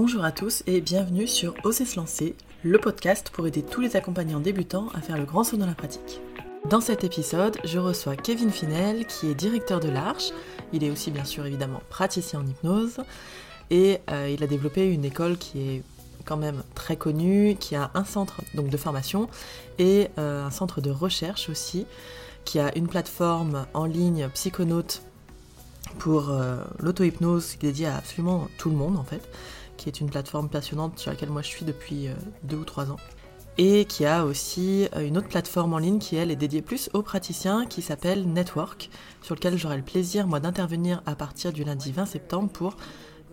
Bonjour à tous et bienvenue sur Oser se lancer, le podcast pour aider tous les accompagnants débutants à faire le grand saut dans la pratique. Dans cet épisode, je reçois Kevin Finel qui est directeur de l'Arche. Il est aussi bien sûr évidemment praticien en hypnose et euh, il a développé une école qui est quand même très connue, qui a un centre donc de formation et euh, un centre de recherche aussi, qui a une plateforme en ligne psychonaute pour euh, l'auto-hypnose dédiée à absolument tout le monde en fait qui est une plateforme passionnante sur laquelle moi je suis depuis euh, deux ou trois ans. Et qui a aussi euh, une autre plateforme en ligne qui, elle, est dédiée plus aux praticiens, qui s'appelle Network, sur lequel j'aurai le plaisir, moi, d'intervenir à partir du lundi 20 septembre pour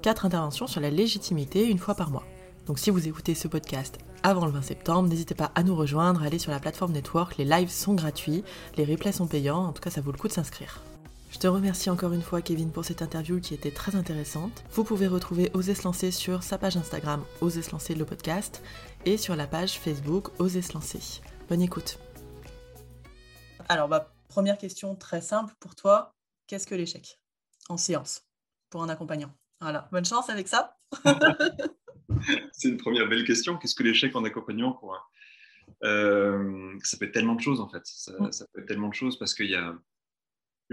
quatre interventions sur la légitimité une fois par mois. Donc si vous écoutez ce podcast avant le 20 septembre, n'hésitez pas à nous rejoindre, à aller sur la plateforme Network, les lives sont gratuits, les replays sont payants, en tout cas ça vaut le coup de s'inscrire. Je te remercie encore une fois Kevin pour cette interview qui était très intéressante. Vous pouvez retrouver Oser se lancer sur sa page Instagram Oser se lancer le podcast et sur la page Facebook Oser se lancer. Bonne écoute. Alors ma première question très simple pour toi, qu'est-ce que l'échec? En séance pour un accompagnant Voilà, bonne chance avec ça. C'est une première belle question. Qu'est-ce que l'échec en accompagnant pour un... Euh, ça peut être tellement de choses en fait. Ça, mm. ça peut être tellement de choses parce qu'il y a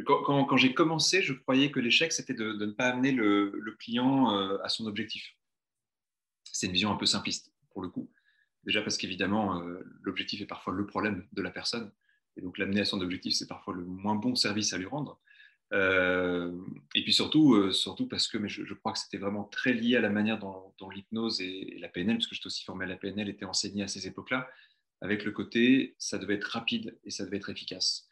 quand, j'ai commencé, je croyais que l'échec, c'était de, ne pas amener le, client euh, à son objectif. C'est une vision un peu simpliste, pour le coup. Déjà parce qu'évidemment, euh, l'objectif est parfois le problème de la personne. Et donc, l'amener à son objectif, c'est parfois le moins bon service à lui rendre. Euh, et puis surtout, surtout parce que mais je, crois que c'était vraiment très lié à la manière dont, l'hypnose et, la PNL, parce que j'étais aussi formé à la PNL, était enseigné à ces époques-là, avec le côté, ça devait être rapide et ça devait être efficace.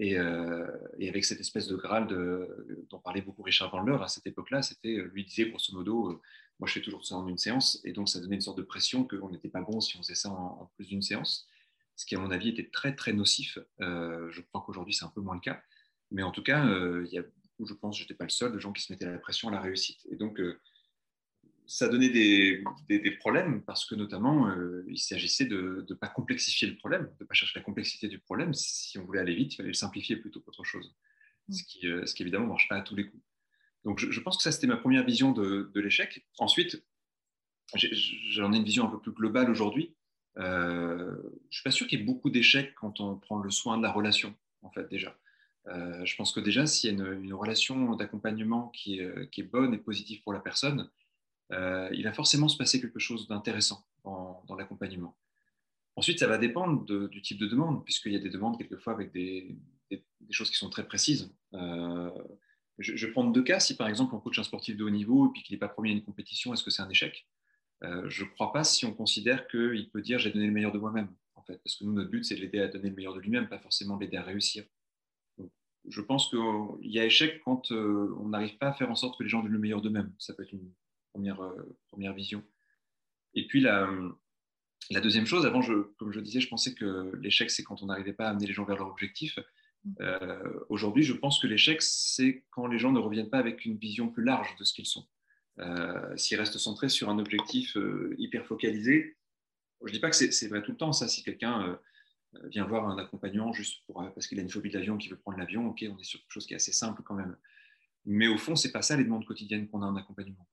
Euh, et, avec cette espèce de Graal de, dont parlait beaucoup Richard Bandler à cette époque-là, c'était, euh, lui disait grosso modo, euh, moi je fais toujours ça en une séance, et donc ça donnait une sorte de pression qu'on n'était pas bon si on faisait ça en, plus d'une séance, ce qui à mon avis était très très nocif. je crois qu'aujourd'hui c'est un peu moins le cas, mais en tout cas, il y a, je pense, je n'étais pas le seul, de gens qui se mettaient la pression à la réussite. Et donc ça donnait des, problèmes parce que notamment, euh, il s'agissait de ne pas complexifier le problème, de ne pas chercher la complexité du problème. Si on voulait aller vite, il fallait le simplifier plutôt qu'autre chose, mm. ce, qui, euh, ce qui évidemment ne marche pas à tous les coups. Donc je, pense que ça, c'était ma première vision de, l'échec. Ensuite, j'en ai une vision un peu plus globale aujourd'hui. Euh, je ne suis pas sûr qu'il y ait beaucoup d'échecs quand on prend le soin de la relation, en fait, déjà. je pense que déjà, s'il y a une, relation d'accompagnement qui, qui, est bonne et positive pour la personne, euh, il va forcément se passer quelque chose d'intéressant dans, l'accompagnement. Ensuite, ça va dépendre du type de demande, puisqu'il y a des demandes quelquefois avec des, choses qui sont très précises. Euh, je, vais prendre deux cas. Si par exemple on coach un sportif de haut niveau et puis qu'il n'est pas premier à une compétition, est-ce que c'est un échec? Euh, Je ne crois pas si on considère qu'il peut dire j'ai donné le meilleur de moi-même, en fait, parce que nous, notre but, c'est de l'aider à donner le meilleur de lui-même, pas forcément l'aider à réussir. je pense qu'il y a échec quand on n'arrive pas à faire en sorte que les gens donnent le meilleur d'eux-mêmes. Ça peut être une première, euh, première vision. Et puis la, la deuxième chose, avant, je, comme je disais, je pensais que l'échec, c'est quand on n'arrivait pas à amener les gens vers leur objectif. Mm. Euh, aujourd'hui, je pense que l'échec, c'est quand les gens ne reviennent pas avec une vision plus large de ce qu'ils sont. Euh, s'ils restent centrés sur un objectif hyper focalisé, je ne dis pas que c'est vrai tout le temps, ça. Si quelqu'un vient voir un accompagnant juste pour, parce qu'il a une phobie de l'avion, qu'il veut prendre l'avion, ok, on est sur quelque chose qui est assez simple quand même. Mais au fond, c'est pas ça les demandes quotidiennes qu'on a en accompagnement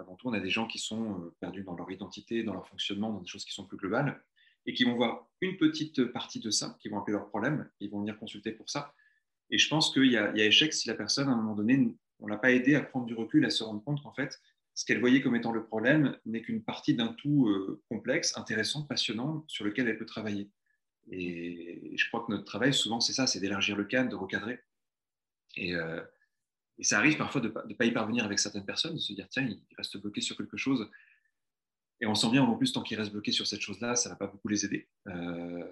avant tout, on a des gens qui sont euh, perdus dans leur identité, dans leur fonctionnement, dans des choses qui sont plus globales, et qui vont voir une petite partie de ça, qui vont appeler leur problème, ils vont venir consulter pour ça. Et je pense qu'il y, a échec si la personne, à un moment donné, on ne l'a pas aidé à prendre du recul, à se rendre compte qu'en fait, ce qu'elle voyait comme étant le problème n'est qu'une partie d'un tout euh, complexe, intéressant, passionnant, sur lequel elle peut travailler. Et je crois que notre travail, souvent, c'est ça, c'est d'élargir le cadre, de recadrer. Et, euh, et ça arrive parfois de ne pas y parvenir avec certaines personnes, de se dire, tiens, il reste bloqué sur quelque chose. Et on sent bien, en plus, tant qu'il reste bloqué sur cette chose-là, ça ne va pas beaucoup les aider. Euh,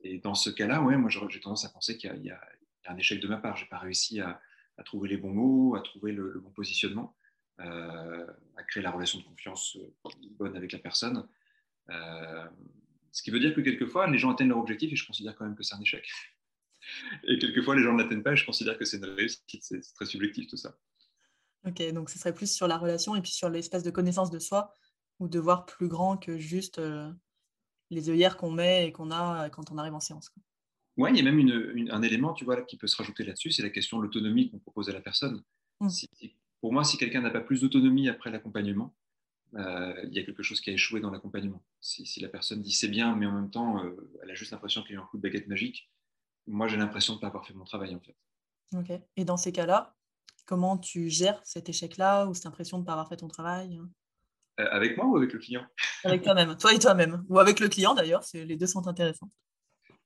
et dans ce cas-là, ouais, moi, j'ai tendance à penser qu'il y, a un échec de ma part. Je n'ai pas réussi à, trouver les bons mots, à trouver le, bon positionnement, euh, à créer la relation de confiance euh, bonne avec la personne. ce qui veut dire que quelquefois, les gens atteignent leur objectif et je considère quand même que c'est un échec. Et quelquefois, les gens ne l'atteignent pas et je considère que c'est une réussite. C'est très subjectif tout ça. Ok, donc ce serait plus sur la relation et puis sur l'espèce de connaissance de soi ou de voir plus grand que juste euh, les œillères qu'on met et qu'on a quand on arrive en séance. Oui, il y a même un élément tu vois, qui peut se rajouter là-dessus, c'est la question de l'autonomie qu'on propose à la personne. Mmh. pour moi, si quelqu'un n'a pas plus d'autonomie après l'accompagnement, euh, il y a quelque chose qui a échoué dans l'accompagnement. Si, la personne dit c'est bien, mais en même temps, euh, elle a juste l'impression qu'il y a un coup de baguette magique, moi j'ai l'impression de ne pas avoir fait mon travail en fait. Ok. Et dans ces cas-là, comment tu gères cet échec-là ou cette impression de ne pas avoir fait ton travail euh, Avec moi ou avec le client? Avec toi-même, toi et toi-même. Ou avec le client d'ailleurs, les deux sont intéressants.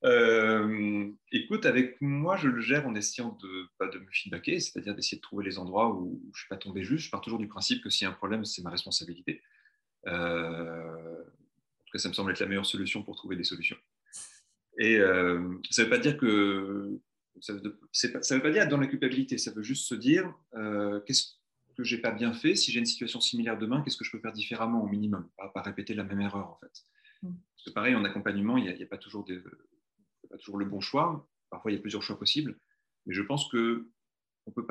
Euh, écoute, avec moi, je le gère en essayant de, pas de me feedbacker, c'est-à-dire d'essayer de trouver les endroits où je ne suis pas tombé juste. Je pars toujours du principe que s'il y a un problème, c'est ma responsabilité. Euh, en tout cas, ça me semble être la meilleure solution pour trouver des solutions. Et euh, ça ne veut pas dire que ça ne veut, pas dire être dans la culpabilité. Ça veut juste se dire qu'est-ce que j'ai pas bien fait? Si j'ai une situation similaire demain, qu'est-ce que je peux faire différemment au minimum, pas, pas répéter la même erreur en fait. Mm. Parce que pareil, en accompagnement, il n'y a, a, pas toujours des pas toujours le bon choix. Parfois, il y a plusieurs choix possibles. Mais je pense que on ne peut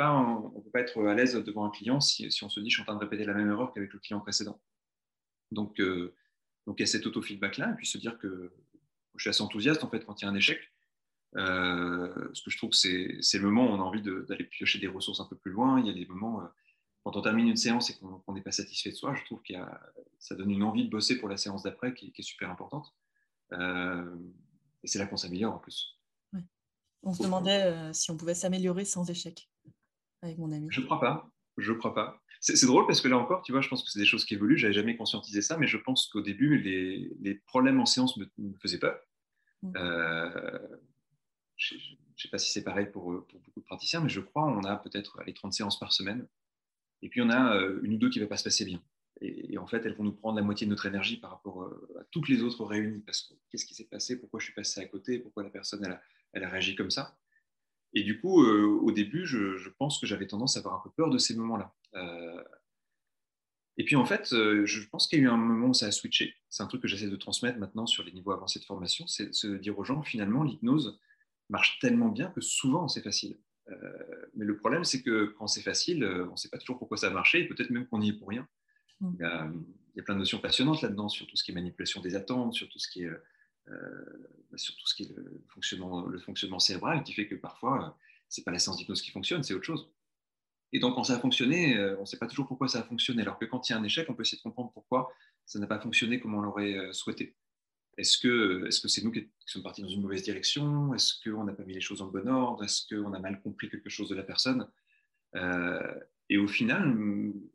pas être à l'aise devant un client si, si, on se dit je suis en train de répéter la même erreur qu'avec le client précédent. Donc, euh, donc il y a cet auto-feedback-là, et puis se dire que je suis assez enthousiaste en fait quand il y a un échec. Euh, parce que je trouve que c'est le moment où on a envie d'aller piocher des ressources un peu plus loin. Il y a des moments, euh, quand on termine une séance et qu'on n'est pas satisfait de soi, je trouve que ça donne une envie de bosser pour la séance d'après qui, qui, est super importante. Euh, et c'est là qu'on s'améliore en plus. On se demandait euh, si on pouvait s'améliorer sans échec avec mon ami. Je ne crois pas. Je crois pas. C'est drôle parce que là encore, tu vois, je pense que c'est des choses qui évoluent. J'avais jamais conscientisé ça, mais je pense qu'au début, les, les, problèmes en séance me, faisaient peur. Mm. Euh, je ne sais pas si c'est pareil pour, pour, beaucoup de praticiens, mais je crois on a peut-être les 30 séances par semaine. Et puis on a euh, une ou deux qui ne va pas se passer bien. Et, en fait, elles vont nous prendre la moitié de notre énergie par rapport euh, à toutes les autres réunies. Parce que qu'est-ce qui s'est passé? Pourquoi je suis passé à côté? Pourquoi la personne, elle a, elle a réagi comme ça? Et du coup, euh, au début, je, pense que j'avais tendance à avoir un peu peur de ces moments-là. Euh, et puis en fait, je pense qu'il y a eu un moment où ça a switché. C'est un truc que j'essaie de transmettre maintenant sur les niveaux avancés de formation, c'est de se dire aux gens, finalement, l'hypnose marche tellement bien que souvent c'est facile. mais le problème, c'est que quand c'est facile, on ne sait pas toujours pourquoi ça a marché, et peut-être même qu'on y est pour rien. Mm. Il y, a, plein de notions passionnantes là-dedans, sur tout ce qui est manipulation des attentes, sur tout ce qui est, euh, euh, sur tout ce qui est le, fonctionnement, le fonctionnement cérébral, qui fait que parfois, euh, ce n'est pas la séance d'hypnose qui fonctionne, c'est autre chose. Et donc, quand ça a fonctionné, on ne sait pas toujours pourquoi ça a fonctionné. Alors que quand il y a un échec, on peut essayer de comprendre pourquoi ça n'a pas fonctionné comme on l'aurait souhaité. Est-ce que c'est -ce c'est nous qui sommes partis dans une mauvaise direction? Est-ce qu'on n'a pas mis les choses en bon ordre? Est-ce qu'on a mal compris quelque chose de la personne? Et au final,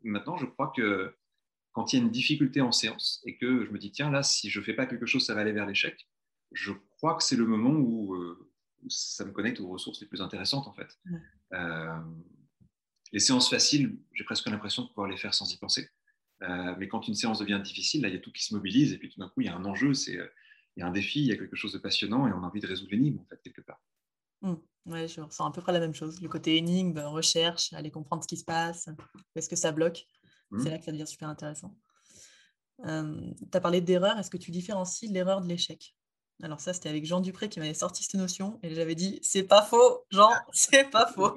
maintenant, je crois que quand il y a une difficulté en séance et que je me dis, tiens, là, si je ne fais pas quelque chose, ça va aller vers l'échec, je crois que c'est le moment où, euh, ça me connecte aux ressources les plus intéressantes, en fait. Euh, les séances faciles, j'ai presque l'impression de pouvoir les faire sans y penser. Euh, mais quand une séance devient difficile, là, il y a tout qui se mobilise et puis tout d'un coup, il y a un enjeu, c'est, il y a un défi, il y a quelque chose de passionnant et on a envie de résoudre l'énigme, en fait, quelque part. Mmh. Oui, je ressens à peu près la même chose. Le côté énigme, recherche, aller comprendre ce qui se passe, est-ce que ça bloque. C'est mmh. là que ça devient super intéressant. tu as parlé d'erreur. Est-ce que tu différencies l'erreur de l'échec? Alors, ça, c'était avec Jean Dupré qui m'avait sorti cette notion et j'avais dit c'est pas faux, Jean, c'est pas faux.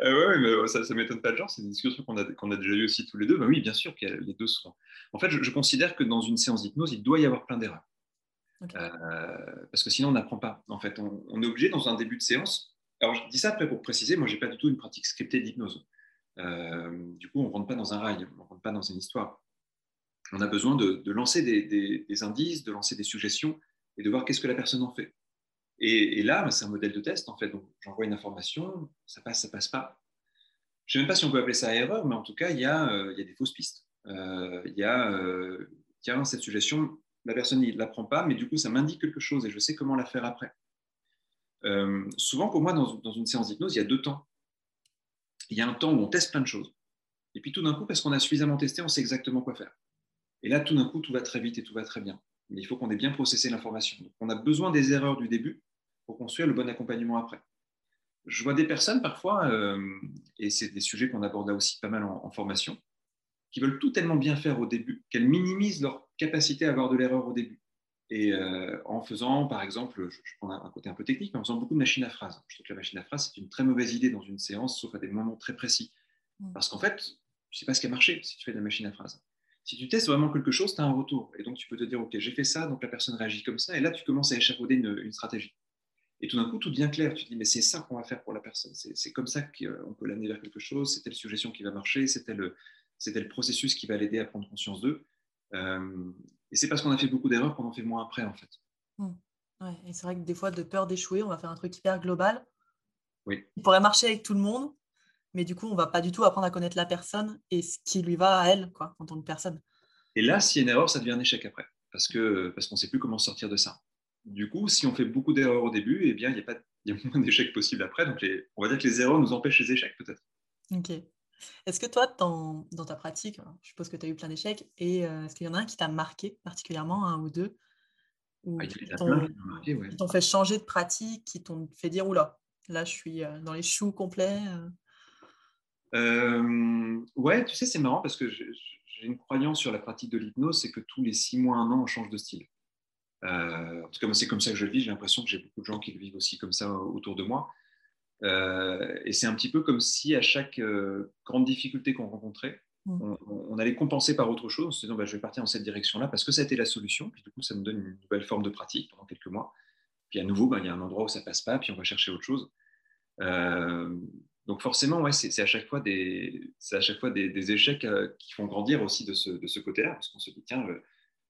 Euh, mais ça ne m'étonne pas de genre, c'est une discussion qu'on a, déjà eue aussi tous les deux. Ben oui, bien sûr que les deux sont. En fait, je, considère que dans une séance d'hypnose, il doit y avoir plein d'erreurs. Euh, parce que sinon, on n'apprend pas. En fait, on, on, est obligé dans un début de séance. Alors, je dis ça après pour préciser, moi, je n'ai pas du tout une pratique scriptée d'hypnose. Euh, du coup, on ne rentre pas dans un rail, on ne rentre pas dans une histoire. On a besoin de, lancer des, indices, de lancer des suggestions et de voir qu'est-ce que la personne en fait. Et, là, c'est un modèle de test, en fait. Donc, j'envoie une information, ça passe, ça passe pas. Je ne sais même pas si on peut appeler ça erreur, mais en tout cas, il y a, euh, des fausses pistes. Euh, il y a, tiens, cette suggestion, la personne ne l'apprend pas, mais du coup, ça m'indique quelque chose et je sais comment la faire après. souvent, pour moi, dans, dans une séance d'hypnose, il y a deux temps il y a un temps où on teste plein de choses. Et puis tout d'un coup, parce qu'on a suffisamment testé, on sait exactement quoi faire. Et là, tout d'un coup, tout va très vite et tout va très bien. Mais il faut qu'on ait bien processé l'information. on a besoin des erreurs du début pour construire le bon accompagnement après. Je vois des personnes parfois, euh, et c'est des sujets qu'on aborde là aussi pas mal en, formation, qui veulent tout tellement bien faire au début qu'elles minimisent leur capacité à avoir de l'erreur au début. Et euh, en faisant, par exemple, je, prends un, côté un peu technique, mais en faisant beaucoup de machines à phrase. Je trouve que la machine à phrase, c'est une très mauvaise idée dans une séance, sauf à des moments très précis. Mm. Parce qu'en fait, tu ne sais pas ce qui a marché si tu fais de la machine à phrase. Si tu testes vraiment quelque chose, tu as un retour. Et donc, tu peux te dire, OK, j'ai fait ça, donc la personne réagit comme ça. Et là, tu commences à échafauder une, stratégie. Et tout d'un coup, tout devient clair. Tu te dis, mais c'est ça qu'on va faire pour la personne. C'est comme ça qu'on peut l'amener vers quelque chose. C'est telle suggestion qui va marcher. C'est tel, le processus qui va l'aider à prendre conscience d'eux. Euh, et c'est parce qu'on a fait beaucoup d'erreurs qu'on en fait moins après, en fait. Mmh. Ouais, et c'est vrai que des fois, de peur d'échouer, on va faire un truc hyper global. Oui. Il pourrait marcher avec tout le monde, mais du coup, on va pas du tout apprendre à connaître la personne et ce qui lui va à elle, quoi, en tant que personne. Et là, s'il y a une erreur, ça devient un échec après, parce que parce qu'on ne sait plus comment sortir de ça. Du coup, si on fait beaucoup d'erreurs au début, eh bien, il y a pas il y a moins d'échecs possibles après. Donc, on va dire que les erreurs nous empêchent les échecs, peut-être. Ok. Est-ce que toi, dans, dans ta pratique, je suppose que tu as eu plein d'échecs, et euh, est-ce qu'il y en a un qui t'a marqué particulièrement, un ou deux ou ah, qui t'ont fait changer de pratique, qui t'ont fait dire oula, là je suis euh, dans les choux complets euh? Ouais, tu sais, c'est marrant parce que j'ai une croyance sur la pratique de l'hypnose, c'est que tous les six mois, un an, on change de style. En tout cas, c'est comme ça que je le vis. J'ai l'impression que j'ai beaucoup de gens qui le vivent aussi comme ça autour de moi. et c'est un petit peu comme si à chaque grande difficulté qu'on rencontrait, Mm. on, allait compenser par autre chose en se disant bah, je vais partir dans cette direction-là parce que ça a été la solution. Puis du coup, ça me donne une nouvelle forme de pratique pendant quelques mois. Puis à nouveau, bah, il y a un endroit où ça passe pas, puis on va chercher autre chose. Euh, donc forcément, ouais, c'est à chaque fois des, à chaque fois des, échecs euh, qui font grandir aussi de ce, de ce côté-là, parce qu'on se dit tiens,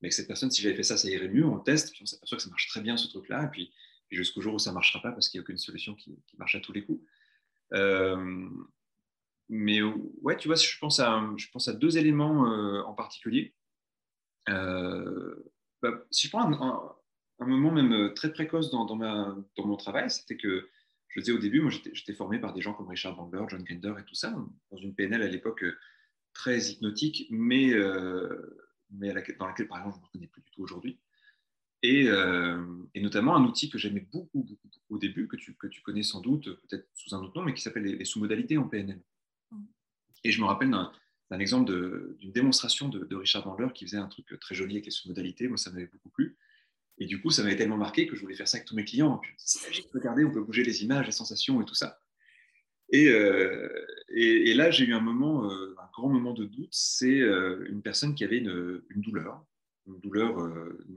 mais avec cette personne, si j'avais fait ça, ça irait mieux. On teste, puis on s'aperçoit que ça marche très bien ce truc-là, et puis, jusqu'au jour où ça marchera pas parce qu'il n'y a aucune solution qui, marche à tous les coups. Euh, mais ouais, tu vois, je pense à, deux éléments euh, en particulier. Euh, bah, si je prends un, moment même très précoce dans mon travail, c'était que je disais au début, moi j'étais formé par des gens comme Richard Bandler, John Grinder et tout ça, dans une PNL à l'époque très hypnotique, mais, mais dans laquelle par exemple je ne me reconnais plus du tout aujourd'hui. Et, et, notamment un outil que j'aimais beaucoup, beaucoup, au début, que tu, que tu connais sans doute, peut-être sous un autre nom, mais qui s'appelle les sous-modalités en PNL. Et je me rappelle d'un exemple d'une démonstration de, Richard Bandler qui faisait un truc très joli avec les sous-modalités. Moi, ça m'avait beaucoup plu. Et du coup, ça m'avait tellement marqué que je voulais faire ça avec tous mes clients. C'est regardez, on peut bouger les images, les sensations et tout ça. Et, euh, et, là, j'ai eu un moment, euh, grand moment de doute. C'est euh, une personne qui avait une, douleur, une douleur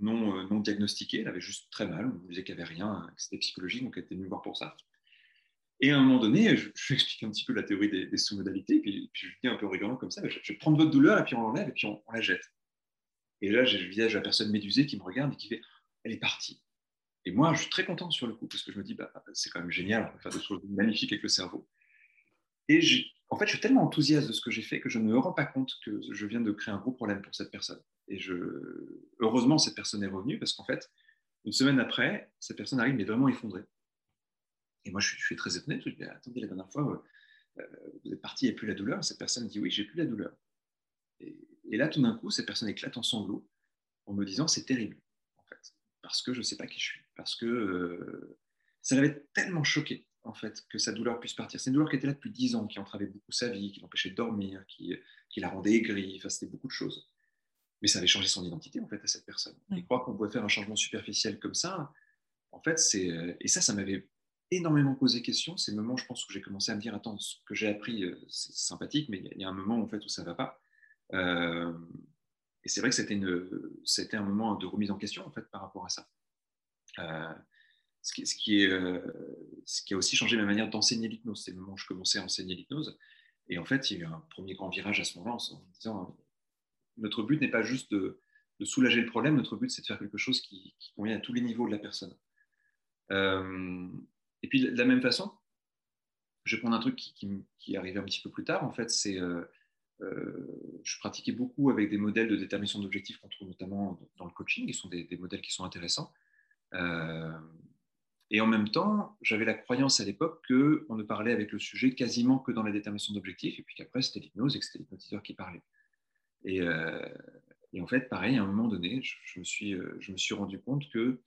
non, non diagnostiquée. Elle avait juste très mal. On disait qu'il n'y avait rien, que c'était psychologique, donc elle était venue voir pour ça. Et à un moment donné, je, je vais expliquer un petit peu la théorie des, sous-modalités, puis, puis, je dis un peu rigolant comme ça, je, vais prendre votre douleur, et puis on l'enlève, et puis on, la jette. Et là, j'ai le visage de la personne médusée qui me regarde et qui fait Elle est partie. Et moi, je suis très content sur le coup, parce que je me dis bah, C'est quand même génial, on va faire des choses magnifiques avec le cerveau. Et en fait, je suis tellement enthousiaste de ce que j'ai fait que je ne me rends pas compte que je viens de créer un gros problème pour cette personne. Et je... heureusement, cette personne est revenue, parce qu'en fait, une semaine après, cette personne arrive, mais vraiment effondrée. Et moi, je suis, très étonné. Je dis, attendez, la dernière fois, euh, vous êtes parti, il n'y a plus la douleur. Cette personne dit, oui, j'ai plus la douleur. Et, là, tout d'un coup, cette personne éclate en sanglots en me disant, c'est terrible, en fait, parce que je ne sais pas qui je suis, parce que euh, ça l'avait tellement choqué, en fait, que sa douleur puisse partir. C'est une douleur qui était là depuis dix ans, qui entravait beaucoup sa vie, qui l'empêchait de dormir, qui, la rendait aigrie, enfin, c'était beaucoup de choses. Mais ça avait changé son identité, en fait, à cette personne. Et croire qu'on pouvait faire un changement superficiel comme ça, en fait, c'est... Euh, et ça, ça m'avait énormément posé question. C'est le moment, je pense, où j'ai commencé à me dire attends, ce que j'ai appris, euh, c'est sympathique, mais il y, a un moment en fait où ça ne va pas. Euh, et c'est vrai que c'était, c'était un moment de remise en question en fait par rapport à ça. Euh, ce, qui, ce, qui a aussi changé ma manière d'enseigner l'hypnose. C'est le moment où je commençais à enseigner l'hypnose. Et en fait, il y a eu un premier grand virage à ce moment-là en disant notre but n'est pas juste de, soulager le problème, notre but c'est de faire quelque chose qui, convient à tous les niveaux de la personne. Et puis, de la même façon, je vais prendre un truc qui, est arrivé un petit peu plus tard. En fait, c'est euh, euh, je pratiquais beaucoup avec des modèles de détermination d'objectifs qu'on trouve notamment dans le coaching, qui sont des, modèles qui sont intéressants. Euh, et en même temps, j'avais la croyance à l'époque qu'on ne parlait avec le sujet quasiment que dans la détermination d'objectifs, et puis qu'après, c'était l'hypnose et que c'était l'hypnotiseur qui parlait. Et, en fait, pareil, à un moment donné, je, me, suis, je me suis rendu compte que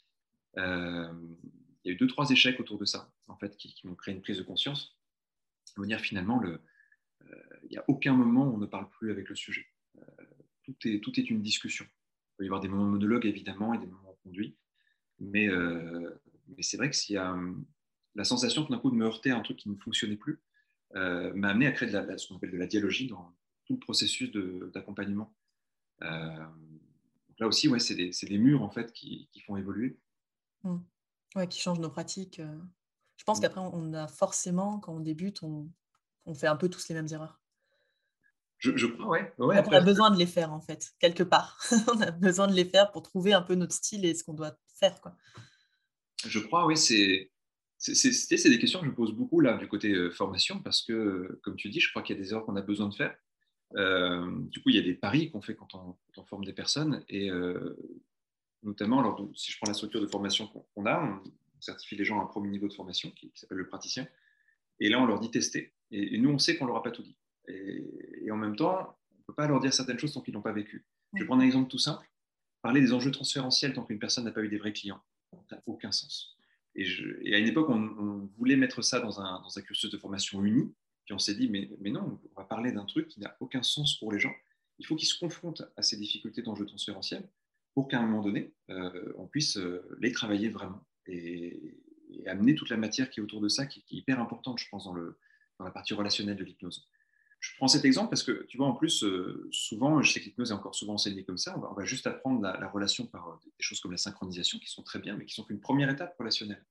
il y a eu deux, trois échecs autour de ça, en fait, qui, m'ont créé une prise de conscience. De dire finalement, le, euh, il n'y a aucun moment où on ne parle plus avec le sujet. Euh, tout, est, une discussion. Il peut y avoir des moments de monologue, évidemment, et des moments conduits. Mais, euh, mais c'est vrai que s'il y a hum, la sensation tout d'un coup de me heurter à un truc qui ne fonctionnait plus, m'a amené à créer de la, ce qu'on appelle de la dialogie dans tout le processus d'accompagnement. là aussi, ouais, c'est des, des, murs en fait qui, qui font évoluer. Mmh. Ouais, qui change nos pratiques. Je pense mmh. qu'après, on a forcément, quand on débute, on, fait un peu tous les mêmes erreurs. Je, crois, ouais. on a besoin de les faire, en fait, quelque part. on a besoin de les faire pour trouver un peu notre style et ce qu'on doit faire. Quoi. Je crois, oui, c'est. C'est des questions que je pose beaucoup là du côté euh, formation parce que, comme tu dis, je crois qu'il y a des erreurs qu'on a besoin de faire. Euh, du coup, il y a des paris qu'on fait quand on, forme des personnes et euh, notamment, alors, si je prends la structure de formation qu'on a, on, certifie les gens à un premier niveau de formation qui, s'appelle le praticien et là, on leur dit tester. Et, nous, on sait qu'on leur a pas tout dit. Et, en même temps, on ne peut pas leur dire certaines choses tant qu'ils n'ont pas vécu. Je vais prendre un exemple tout simple. Parler des enjeux transférentiels tant qu'une personne n'a pas eu des vrais clients, ça n'a aucun sens. Et, à une époque, on, voulait mettre ça dans un, dans un, cursus de formation uni, puis on s'est dit, mais, non, on va parler d'un truc qui n'a aucun sens pour les gens. Il faut qu'ils se confrontent à ces difficultés d'enjeux transférentiels pour qu'à un moment donné, euh, on puisse euh, les travailler vraiment et, amener toute la matière qui est autour de ça, qui, est hyper importante, je pense, dans, le, dans la partie relationnelle de l'hypnose. Je prends cet exemple parce que, tu vois, en plus, euh, souvent, je sais que l'hypnose est encore souvent enseignée comme ça, on va, juste apprendre la, relation par euh, des choses comme la synchronisation, qui sont très bien, mais qui sont qu'une première étape relationnelle.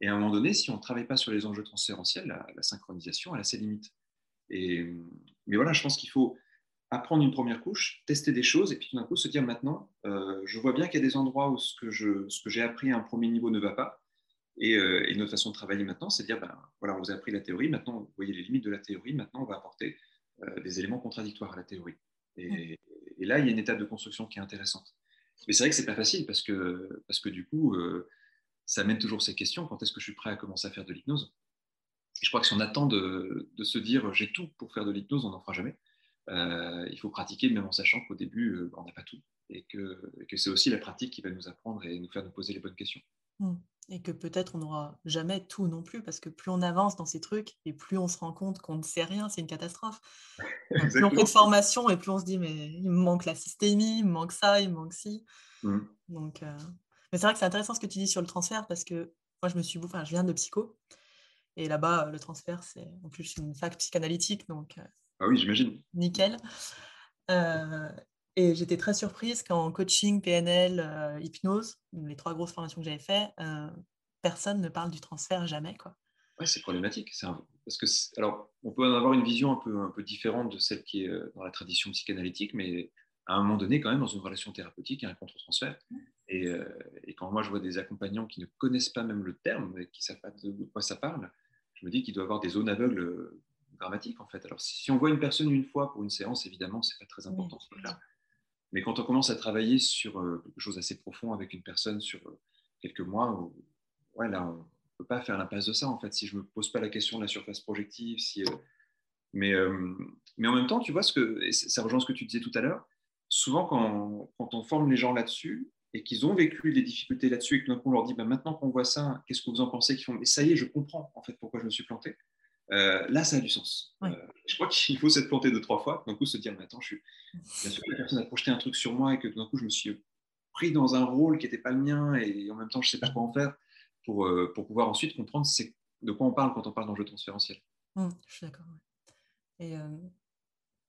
Et à un moment donné, si on ne travaille pas sur les enjeux transférentiels, la, synchronisation, elle a ses limites. Et, mais voilà, je pense qu'il faut apprendre une première couche, tester des choses, et puis tout d'un coup se dire maintenant, euh, je vois bien qu'il y a des endroits où ce que, j'ai appris à un premier niveau ne va pas, euh, et, notre façon de travailler maintenant, c'est de dire, ben, voilà, on vous a appris la théorie, maintenant vous voyez les limites de la théorie, maintenant on va apporter euh, des éléments contradictoires à la théorie. Et, là, il y a une étape de construction qui est intéressante. Mais c'est vrai que c'est pas facile parce que, parce que du coup, ça mène toujours ces questions. Quand est-ce que je suis prêt à commencer à faire de l'hypnose? Je crois que si on attend de, de se dire j'ai tout pour faire de l'hypnose, on n'en fera jamais. Euh, il faut pratiquer même en sachant qu'au début, euh, on n'a pas tout et que, que c'est aussi la pratique qui va nous apprendre et nous faire nous poser les bonnes questions. Mmh. Et que peut-être on n'aura jamais tout non plus, parce que plus on avance dans ces trucs et plus on se rend compte qu'on ne sait rien, c'est une catastrophe. plus on fait de formation et plus on se dit, mais il me manque la systémie, il me manque ça, il me manque ci. Mmh. Donc, euh, Mais c'est vrai que c'est intéressant ce que tu dis sur le transfert, parce que moi, je me suis enfin, je viens de psycho, et là-bas, le transfert, c'est en plus une fac psychanalytique, donc ah oui, j'imagine. Nickel. Euh, et j'étais très surprise quand coaching, PNL, euh, hypnose, les trois grosses formations que j'avais faites, euh, personne ne parle du transfert jamais. Quoi. Ouais, c'est problématique. Parce que alors, on peut en avoir une vision un peu, un peu différente de celle qui est dans la tradition psychanalytique, mais à un moment donné, quand même, dans une relation thérapeutique, il y a un contre-transfert. Et, et, quand moi, je vois des accompagnants qui ne connaissent pas même le terme, qui ne savent pas de quoi ça parle, je me dis qu'il doit y avoir des zones aveugles dramatique en fait. Alors si on voit une personne une fois pour une séance, évidemment, c'est pas très important ce Mais quand on commence à travailler sur euh, quelque chose d'assez profond avec une personne sur euh, quelques mois, ouais, là, on peut pas faire l'impasse de ça en fait. Si je me pose pas la question de la surface projective, si, euh, mais, mais en même temps, tu vois ce que, ça rejoint ce que tu disais tout à l'heure. Souvent, quand, quand, on forme les gens là-dessus et qu'ils ont vécu des difficultés là-dessus et que d'un on leur dit bah, maintenant qu'on voit ça, qu'est-ce que vous en pensez Qu'ils font? Mais ça y est, je comprends en fait pourquoi je me suis planté. Euh, là, ça a du sens. Euh, je crois qu'il faut s'être planté deux, trois fois, d'un coup se dire, mais attends, je suis... bien sûr que la personne a projeté un truc sur moi et que d'un coup, je me suis pris dans un rôle qui n'était pas le mien et en même temps, je ne sais pas quoi en faire pour, euh, pour pouvoir ensuite comprendre de quoi on parle quand on parle d'enjeu transférentiel. Mmh, je suis d'accord. Et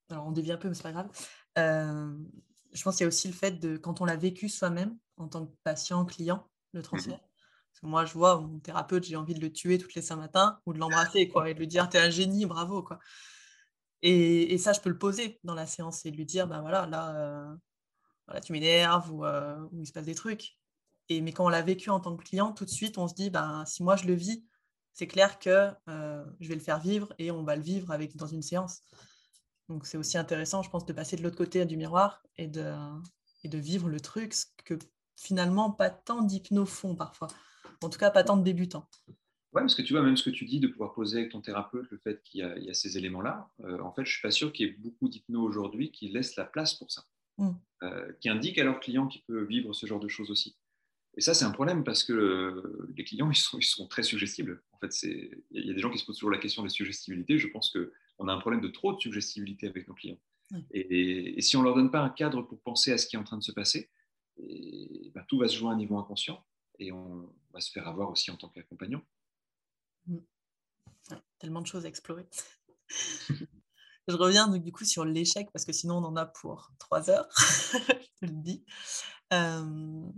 alors, on dévie un peu, mais c'est pas grave. je pense qu'il y a aussi le fait de, quand on l'a vécu soi-même, en tant que patient, client, le mmh transfert, moi, je vois mon thérapeute, j'ai envie de le tuer toutes les cinq matins ou de l'embrasser quoi, et de lui dire T'es un génie, bravo. Quoi. Et, ça, je peux le poser dans la séance et lui dire Ben voilà, là, euh, tu m'énerves euh, ou, il se passe des trucs. Et, mais quand on l'a vécu en tant que client, tout de suite, on se dit ben, Si moi je le vis, c'est clair que euh, je vais le faire vivre et on va le vivre avec, dans une séance. Donc, c'est aussi intéressant, je pense, de passer de l'autre côté du miroir et de, et de vivre le truc, ce que finalement pas tant d'hypno font parfois. En tout cas, pas tant de débutants. Oui, parce que tu vois, même ce que tu dis de pouvoir poser avec ton thérapeute le fait qu'il y, a ces éléments-là, euh, en fait, je ne suis pas sûr qu'il y ait beaucoup d'hypno aujourd'hui qui laissent la place pour ça, mm. euh, qui indiquent à leurs clients qu'ils peuvent vivre ce genre de choses aussi. Et ça, c'est un problème parce que euh, les clients, ils sont, ils sont, très suggestibles. En fait, il y a des gens qui se posent toujours la question de la suggestibilité. Je pense qu'on a un problème de trop de suggestibilité avec nos clients. Et, si on ne leur donne pas un cadre pour penser à ce qui est en train de se passer, et, ben, tout va se jouer à un niveau inconscient et on va se faire avoir aussi en tant qu'accompagnant. Mm. tellement de choses à explorer. je reviens du coup sur l'échec parce que sinon on en a pour trois heures, je te le dis. Euh,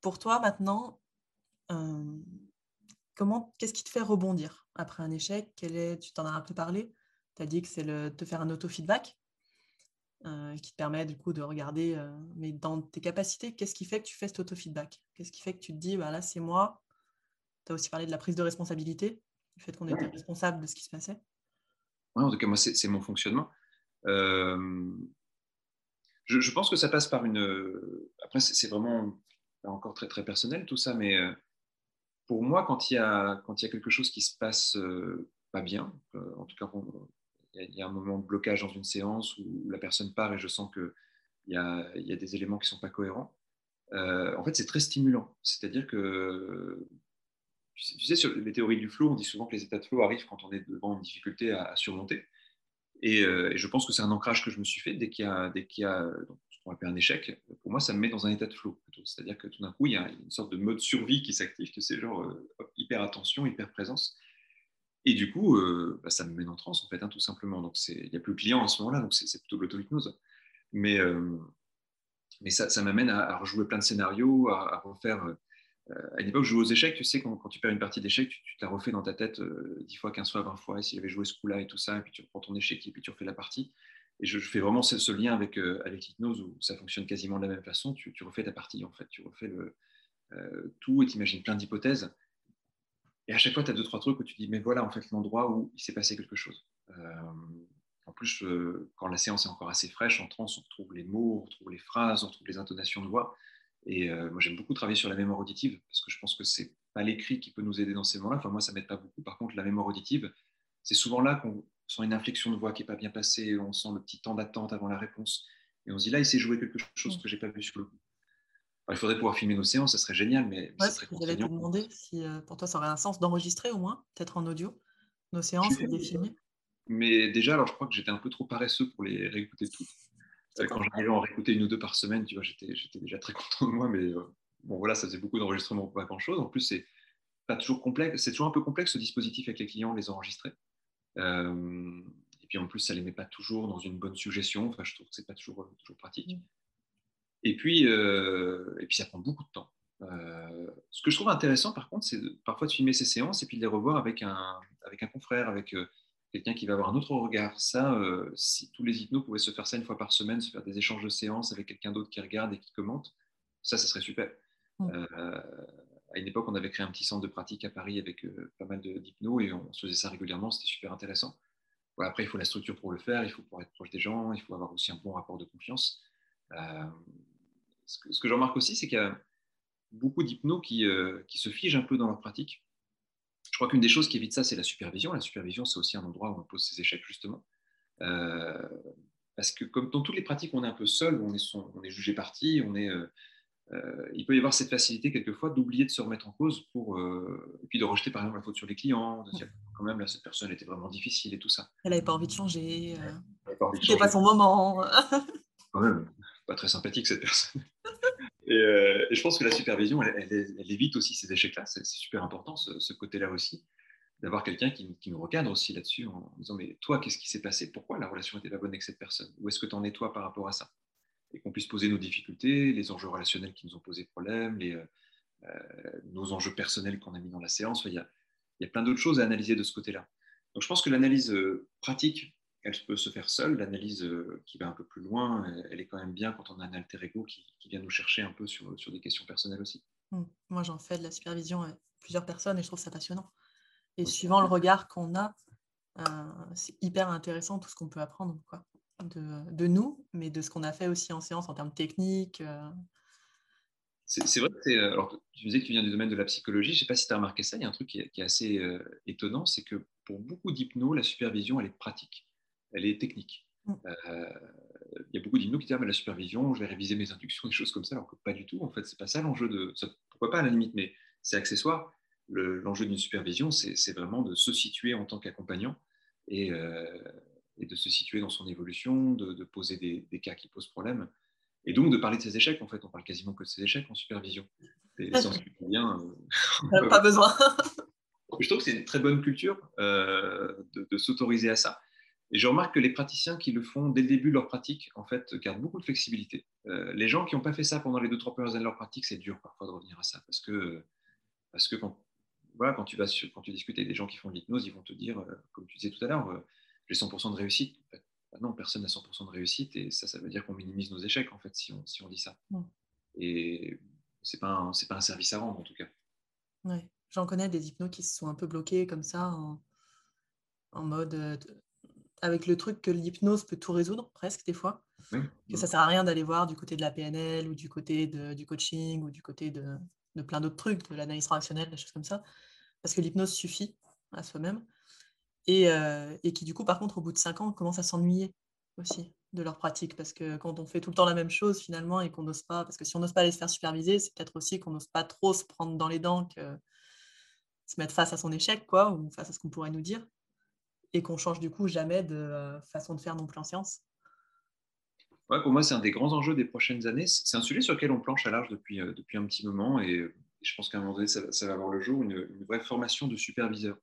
pour toi maintenant, comment, qu'est-ce qui te fait rebondir après un échec? Quel est, Tu t'en as un peu parlé? Tu as dit que c'est de te faire un auto-feedback qui te permet du coup de regarder, mais dans tes capacités, qu'est-ce qui fait que tu fais cet auto-feedback? Qu'est-ce qui fait que tu te dis, bah, là, c'est moi? Tu as aussi parlé de la prise de responsabilité, du fait qu'on était responsable de ce qui se passait. en tout cas, moi, c'est mon fonctionnement. je, pense que ça passe par une. Après, c'est vraiment encore très, très personnel tout ça, mais pour moi, quand il, y a, quand il y a quelque chose qui se passe pas bien, en tout cas, il y, a un moment de blocage dans une séance où la personne part et je sens qu'il y a, y a des éléments qui ne sont pas cohérents, en fait, c'est très stimulant. C'est-à-dire que tu sais, sur les théories du flow, on dit souvent que les états de flow arrivent quand on est devant une difficulté à, surmonter. Euh, et, je pense que c'est un ancrage que je me suis fait dès qu'il y a, dès qu'il y a ce qu'on appelle un échec. Pour moi, ça me met dans un état de flow. C'est-à-dire que tout d'un coup, il y a une sorte de mode survie qui s'active, que c'est genre euh, hyper attention, hyper présence. Et du coup, euh, bah, ça me met en transe, en fait, hein, tout simplement. Donc, il n'y a plus de client à ce moment-là, donc c'est plutôt de l'auto-hypnose. Mais, mais ça, m'amène à, rejouer plein de scénarios, à, refaire euh, à une époque, je jouais aux échecs, tu sais, quand, tu perds une partie d'échecs, tu, te la refais dans ta tête 10 euh, fois, 15 fois, 20 fois, et s'il avait joué ce coup-là et tout ça, et puis tu reprends ton échec, et puis tu refais la partie. Et je, fais vraiment ce, lien avec, euh, avec l'hypnose où ça fonctionne quasiment de la même façon. Tu, refais ta partie, en fait. Tu refais tout et tu imagines plein d'hypothèses. Et à chaque fois, tu as deux, trois trucs où tu dis, mais voilà, en fait, l'endroit où il s'est passé quelque chose. en plus, quand la séance est encore assez fraîche, en trance, on retrouve les mots, on retrouve les phrases, on retrouve les intonations de voix. Et euh, moi, j'aime beaucoup travailler sur la mémoire auditive parce que je pense que c'est pas l'écrit qui peut nous aider dans ces moments-là. Enfin, moi, ça m'aide pas beaucoup. Par contre, la mémoire auditive, c'est souvent là qu'on sent une inflexion de voix qui n'est pas bien passée, on sent le petit temps d'attente avant la réponse. Et on se dit là, il s'est joué quelque chose que j'ai pas vu sur le coup. Il faudrait pouvoir filmer nos séances, ça serait génial, mais, ouais, J'allais te demander si euh, pour toi ça aurait un sens d'enregistrer au moins, peut-être en audio, nos séances et les filmer. Mais déjà, alors je crois que j'étais un peu trop paresseux pour les réécouter toutes. Euh, quand j'arrivais à en réécouter une ou deux par semaine, tu vois, j'étais, déjà très content de moi, mais euh, bon, voilà, ça faisait beaucoup d'enregistrements pour pas grand-chose. En plus, c'est pas toujours complexe, c'est toujours un peu complexe ce dispositif avec les clients, les enregistrer. Et puis en plus, ça les met pas toujours dans une bonne suggestion. Enfin, je trouve que c'est pas toujours, toujours pratique. Mm. Et puis, et puis, ça prend beaucoup de temps. ce que je trouve intéressant, par contre, c'est parfois de filmer ces séances et puis de les revoir avec un, avec un confrère, avec quelqu'un qui va avoir un autre regard. Ça, euh, si tous les hypnos pouvaient se faire ça une fois par semaine, se faire des échanges de séances avec quelqu'un d'autre qui regarde et qui commente, ça, ça serait super. Euh, à une époque, on avait créé un petit centre de pratique à Paris avec euh, pas mal d'hypnos et on se faisait ça régulièrement, c'était super intéressant. après, il faut la structure pour le faire, il faut pouvoir être proche des gens, il faut avoir aussi un bon rapport de confiance. Ce que, que je remarque aussi, c'est qu'il y a beaucoup d'hypnos qui, qui se figent un peu dans leur pratique je crois qu'une des choses qui évite ça, c'est la supervision. La supervision, c'est aussi un endroit où on pose ses échecs, justement. Euh, parce que comme dans toutes les pratiques, on est un peu seul, on est, on est jugé parti, on est, euh, euh, il peut y avoir cette facilité quelquefois d'oublier de se remettre en cause pour, et puis de rejeter par exemple la faute sur les clients, de dire quand même là cette personne était vraiment difficile et tout ça. Elle n'avait pas envie de changer, c'était pas son moment. quand même, pas très sympathique cette personne. Euh, et, je pense que la supervision, elle, évite aussi ces échecs-là. C'est super important, ce, côté-là aussi, d'avoir quelqu'un qui, nous recadre aussi là-dessus en disant Mais toi, qu'est-ce qui s'est passé? Pourquoi la relation n'était pas bonne avec cette personne? Où est-ce que tu en es toi par rapport à ça? Et qu'on puisse poser nos difficultés, les enjeux relationnels qui nous ont posé problème, euh, euh, nos enjeux personnels qu'on a mis dans la séance. Il y a plein d'autres choses à analyser de ce côté-là. Donc je pense que l'analyse pratique elle peut se faire seule. L'analyse euh, qui va un peu plus loin, elle, est quand même bien quand on a un alter ego qui, vient nous chercher un peu sur, sur des questions personnelles aussi. Mmh. Moi, j'en fais de la supervision avec plusieurs personnes et je trouve ça passionnant. Et suivant le regard qu'on a, euh, c'est hyper intéressant tout ce qu'on peut apprendre quoi, de, de, nous, mais de ce qu'on a fait aussi en séance en termes techniques. Euh. C'est vrai que alors, tu disais que tu viens du domaine de la psychologie. Je ne sais pas si tu as remarqué ça. Il y a un truc qui est, qui est assez étonnant c'est que pour beaucoup d'hypnos, la supervision, elle est pratique elle est technique. Mm. Euh, il y a beaucoup d'hypnos qui disent ah, la supervision, je vais réviser mes inductions, des choses comme ça, alors que pas du tout. En fait, c'est pas ça l'enjeu de. pourquoi pas à la limite, mais c'est accessoire. L'enjeu d'une supervision, c'est vraiment de se situer en tant qu'accompagnant et, euh, et, de se situer dans son évolution, de, poser des, cas qui posent problème, et donc de parler de ses échecs. En fait, on parle quasiment que de ses échecs en supervision. Et bien, euh, pas besoin. je trouve que c'est une très bonne culture de s'autoriser à ça. Et je remarque que les praticiens qui le font dès le début de leur pratique, en fait, gardent beaucoup de flexibilité. Euh, les gens qui n'ont pas fait ça pendant les deux, trois premières années de leur pratique, c'est dur parfois de revenir à ça. Parce que, parce que quand, voilà, quand, tu vas quand tu discutes avec des gens qui font de l'hypnose, ils vont te dire, euh, comme tu disais tout à l'heure, euh, j'ai 100% de réussite. Bah non, personne n'a 100% de réussite. Et ça, ça veut dire qu'on minimise nos échecs, en fait, si on, si on dit ça. Et ce n'est pas, pas un service à rendre, en tout cas. Ouais. J'en connais des hypnos qui se sont un peu bloqués comme ça, en, en mode avec le truc que l'hypnose peut tout résoudre, presque des fois. Que ça sert à rien d'aller voir du côté de la PNL ou du côté de, du coaching ou du côté de, de plein d'autres trucs, de l'analyse transactionnelle, des choses comme ça. Parce que l'hypnose suffit à soi-même. Et, euh, et, qui, du coup, par contre, au bout de cinq ans, commencent à s'ennuyer aussi de leur pratique. Parce que quand on fait tout le temps la même chose, finalement, et qu'on n'ose pas, parce que si on n'ose pas aller se faire superviser, c'est peut-être aussi qu'on n'ose pas trop se prendre dans les dents, que se mettre face à son échec, quoi, ou face à ce qu'on pourrait nous dire et qu'on change du coup jamais de euh, façon de faire non plus en séance. Ouais, pour moi, c'est un des grands enjeux des prochaines années. C'est un sujet sur lequel on planche à large depuis, euh, depuis un petit moment et, je pense qu'à un moment donné, ça, va avoir le jour, une, vraie formation de superviseur.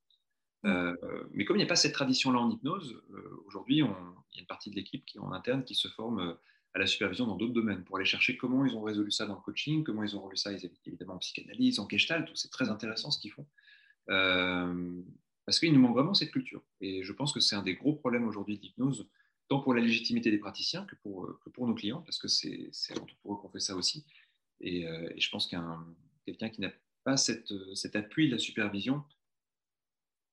Mmh. Euh, mais comme il n'y a pas cette tradition-là en hypnose, aujourd'hui, il y a une partie de l'équipe qui en interne qui se forme à la supervision dans d'autres domaines pour aller chercher comment ils ont résolu ça dans le coaching, comment ils ont résolu ça évidemment en psychanalyse, en gestalt, c'est très intéressant ce qu'ils font. Parce qu'il nous manque vraiment cette culture. Et je pense que c'est un des gros problèmes aujourd'hui d'hypnose, tant pour la légitimité des praticiens que pour, euh, nos clients, parce que c'est pour eux qu'on fait ça aussi. Et, euh, je pense qu'un quelqu'un qui n'a pas cette, cet appui de la supervision,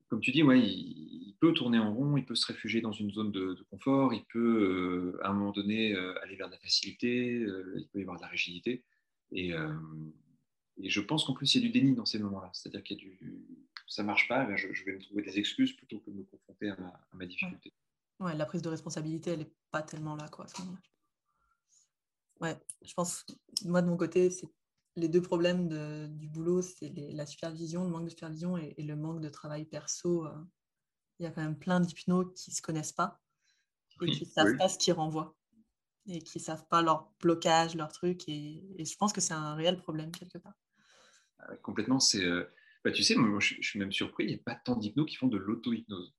comme tu dis, ouais, il, peut tourner en rond, il peut se réfugier dans une zone de, confort, il peut euh, à un moment donné aller vers de la facilité, il peut y avoir de la rigidité. Et, et je pense qu'en plus, il y a du déni dans ces moments-là. C'est-à-dire qu'il y a du, ça marche pas, je, vais me trouver des excuses plutôt que de me confronter à ma, difficulté. Ouais. la prise de responsabilité, elle n'est pas tellement là, quoi, à ce moment-là. Ouais, je pense, moi de mon côté, c'est les deux problèmes de, du boulot, c'est la supervision, le manque de supervision et, le manque de travail perso. Euh. Il y a quand même plein d'hypnos qui ne se connaissent pas et qui ne savent pas ce qu'ils renvoient et qui ne savent pas leur blocage, leur truc. Et, et je pense que c'est un réel problème quelque part. Ah complètement, c'est euh, bah, tu sais, moi, je, suis même surpris, il n'y a pas tant d'hypnos qui font de l'auto-hypnose.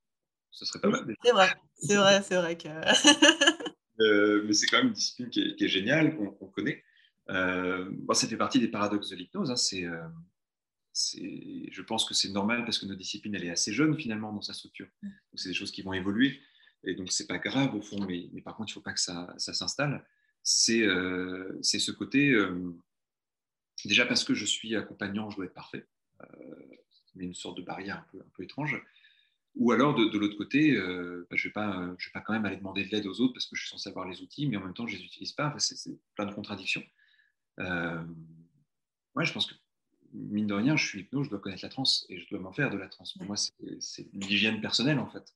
Ce serait pas mal. C'est vrai, c'est vrai, c'est vrai que. Euh, mais c'est quand même une discipline qui est, géniale, qu'on connaît. Euh, ça fait partie des paradoxes de l'hypnose. Hein, euh, je pense que c'est normal parce que notre discipline, elle est assez jeune finalement dans sa structure. Mm. Donc, c'est des choses qui vont évoluer. Et donc, c'est pas grave au fond, mais, mais, par contre, il ne faut pas que ça, ça s'installe. C'est ce côté. Déjà parce que je suis accompagnant, je dois être parfait mais une sorte de barrière un peu, étrange. Ou alors, de, l'autre côté, euh, bah, je ne vais pas quand même aller demander de l'aide aux autres parce que je suis censé avoir les outils, mais en même temps, je ne les utilise pas. c'est plein de contradictions. Euh, ouais, je pense que, mine de rien, je suis hypno, je dois connaître la transe et je dois m'en faire de la transe. Pour moi, c'est l'hygiène personnelle, en fait.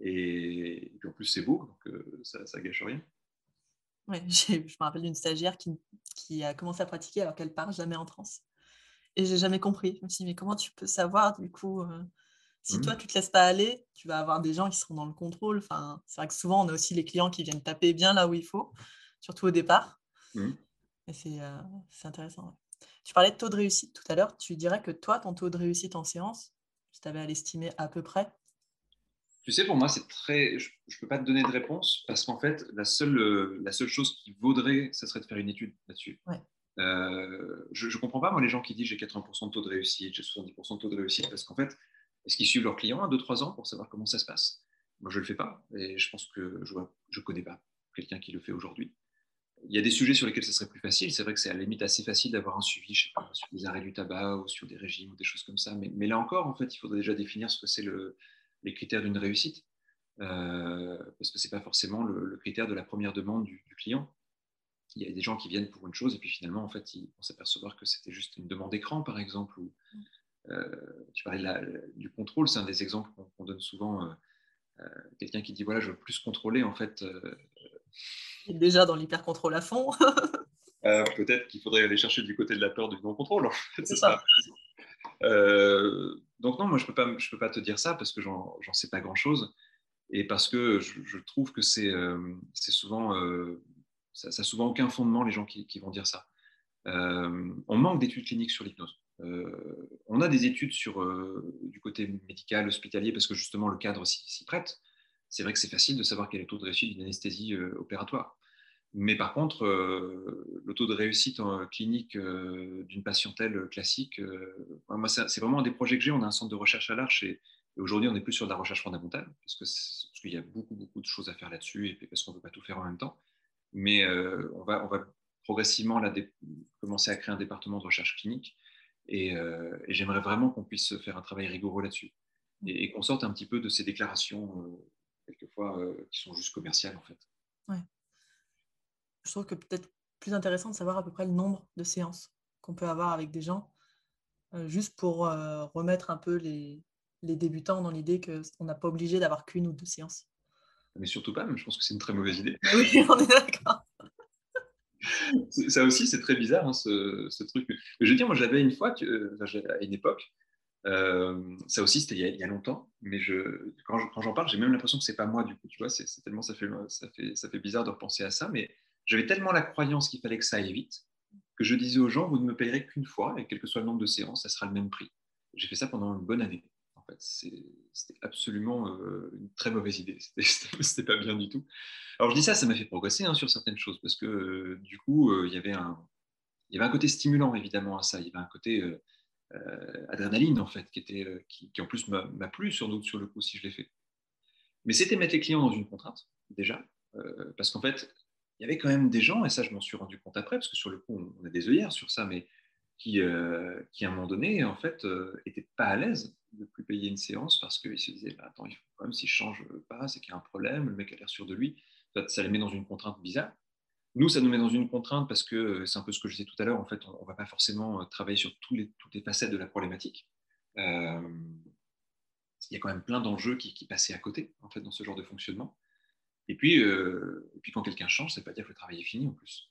Et, puis en plus, c'est beau, donc euh, ça, ça gâche rien. Ouais, je me rappelle d'une stagiaire qui, qui, a commencé à pratiquer alors qu'elle part jamais en transe. Et j'ai jamais compris. Je me suis dit, mais comment tu peux savoir du coup euh, Si toi, mmh. tu te laisses pas aller, tu vas avoir des gens qui seront dans le contrôle. Enfin, c'est vrai que souvent, on a aussi les clients qui viennent taper bien là où il faut, surtout au départ. Mmh. Et euh, c'est intéressant. Tu parlais de taux de réussite tout à l'heure. Tu dirais que toi, ton taux de réussite en séance, tu t'avais à l'estimer à peu près? Tu sais, pour moi, c'est très. Je ne peux pas te donner de réponse parce qu'en fait, la seule, euh, la seule chose qui vaudrait, ce serait de faire une étude là-dessus. Ouais. Euh, je ne comprends pas, moi, les gens qui disent j'ai 80% de taux de réussite, j'ai 70% de taux de réussite, parce qu'en fait, est-ce qu'ils suivent leurs clients à 2-3 ans pour savoir comment ça se passe? Moi, je ne le fais pas, et je pense que je ne connais pas quelqu'un qui le fait aujourd'hui. Il y a des sujets sur lesquels ça serait plus facile. C'est vrai que c'est à la limite assez facile d'avoir un suivi, je sais pas, sur des arrêts du tabac ou sur des régimes ou des choses comme ça. Mais, là encore, en fait, il faudrait déjà définir ce que c'est le, les critères d'une réussite. Euh, parce que ce n'est pas forcément le, critère de la première demande du client il y a des gens qui viennent pour une chose et puis finalement, en fait, ils vont s'apercevoir que c'était juste une demande d'écran, par exemple. Ou, euh, tu parlais du contrôle, c'est un des exemples qu'on donne souvent. Euh, quelqu'un qui dit voilà, je veux plus contrôler, en fait. déjà dans l'hyper-contrôle à fond. Peut-être qu'il faudrait aller chercher du côté de la peur du non-contrôle. Donc non, moi je ne peux, pas, je peux pas te dire ça parce que j'en sais pas grand-chose et parce que je, trouve que c'est souvent ça n'a souvent aucun fondement, les gens qui, vont dire ça. Euh, on manque d'études cliniques sur l'hypnose. Euh, on a des études sur, euh, du côté médical, hospitalier, parce que justement le cadre s'y prête. c'est vrai que c'est facile de savoir quel est le taux de réussite d'une anesthésie opératoire. Mais par contre, le taux de réussite en clinique d'une patientèle classique, moi, c'est vraiment un des projets que j'ai. On a un centre de recherche à l'Arche et, aujourd'hui, on n'est plus sur de la recherche fondamentale parce qu'il y a beaucoup, beaucoup de choses à faire là-dessus et parce qu'on ne peut pas tout faire en même temps. Mais on, va, progressivement commencer à créer un département de recherche clinique et, j'aimerais vraiment qu'on puisse faire un travail rigoureux là-dessus et, qu'on sorte un petit peu de ces déclarations quelquefois qui sont juste commerciales en fait. Ouais je trouve que peut-être plus intéressant de savoir à peu près le nombre de séances qu'on peut avoir avec des gens, euh, juste pour euh, remettre un peu les, débutants dans l'idée qu'on n'a pas obligé d'avoir qu'une ou deux séances. Mais surtout pas, mais je pense que c'est une très mauvaise idée. Oui, on est d'accord. Ça aussi, c'est très bizarre, hein, ce, truc. je veux dire, moi, j'avais une fois, à une époque, euh, ça aussi, c'était il, y a longtemps, mais je, quand, j'en parle, j'ai même l'impression que c'est pas moi, du coup, tu vois, c'est, tellement, ça fait, ça, fait, ça fait bizarre de repenser à ça, mais j'avais tellement la croyance qu'il fallait que ça aille vite que je disais aux gens, vous ne me payerez qu'une fois, et quel que soit le nombre de séances, ça sera le même prix. J'ai fait ça pendant une bonne année. En fait, c'était absolument euh, une très mauvaise idée. C'était pas bien du tout. Alors je dis ça, ça m'a fait progresser hein, sur certaines choses, parce que euh, du coup, euh, il, y avait un, il y avait un côté stimulant évidemment à ça. Il y avait un côté adrénaline en fait, qui, était, qui, en plus m'a plu sur, sur le coup si je l'ai fait. Mais c'était mettre les clients dans une contrainte déjà, parce qu'en fait, il y avait quand même des gens, et ça je m'en suis rendu compte après, parce que sur le coup on a des œillères sur ça, mais qui, euh, qui à un moment donné, en fait, n'étaient euh, pas à l'aise de plus payer une séance parce qu'ils se disaient, bah, attends, il faut quand même, si je change pas, c'est qu'il y a un problème, le mec a l'air sûr de lui. Ça les met dans une contrainte bizarre. Nous, ça nous met dans une contrainte parce que euh, c'est un peu ce que je disais tout à l'heure, en fait, on ne va pas forcément travailler sur tous les, toutes les facettes de la problématique. il y a quand même plein d'enjeux qui, qui, passaient à côté, en fait, dans ce genre de fonctionnement. Et puis, euh, et puis quand quelqu'un change, ça ne veut pas dire que le travail est fini en plus.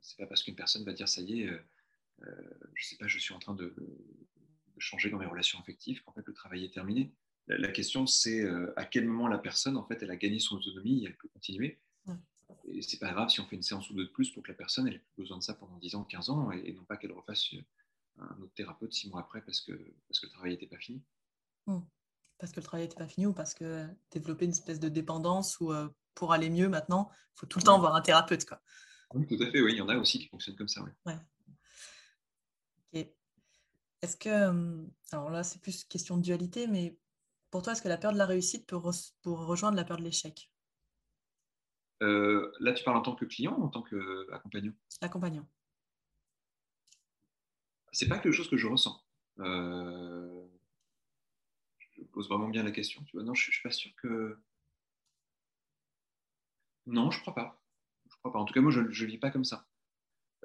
C'est pas parce qu'une personne va dire ça y est, euh, euh, je sais pas, je suis en train de, changer dans mes relations affectives qu'en fait le travail est terminé. La, question c'est à quel moment la personne en fait elle a gagné son autonomie et elle peut continuer. Et c'est pas grave si on fait une séance ou deux de plus pour que la personne elle ait plus besoin de ça pendant 10 ans, 15 ans et, non pas qu'elle refasse un autre thérapeute six mois après parce que, parce que le travail n'était pas fini. Mmh parce que le travail n'était pas fini ou parce que développer une espèce de dépendance ou euh, pour aller mieux maintenant, il faut tout le temps voir un thérapeute. Quoi. Oui, tout à fait, oui. Il y en a aussi qui fonctionnent comme ça. Oui. Ouais. Est-ce que, alors là, c'est plus question de dualité, mais pour toi, est-ce que la peur de la réussite peut pour rejoindre la peur de l'échec? Euh, Là, tu parles en tant que client ou en tant qu'accompagnant Accompagnant. C'est pas quelque chose que je ressens. Euh, pose vraiment bien la question. Tu vois, non, je ne suis pas sûr que. Non, je ne crois pas. Je crois pas. En tout cas, moi, je ne vis pas comme ça.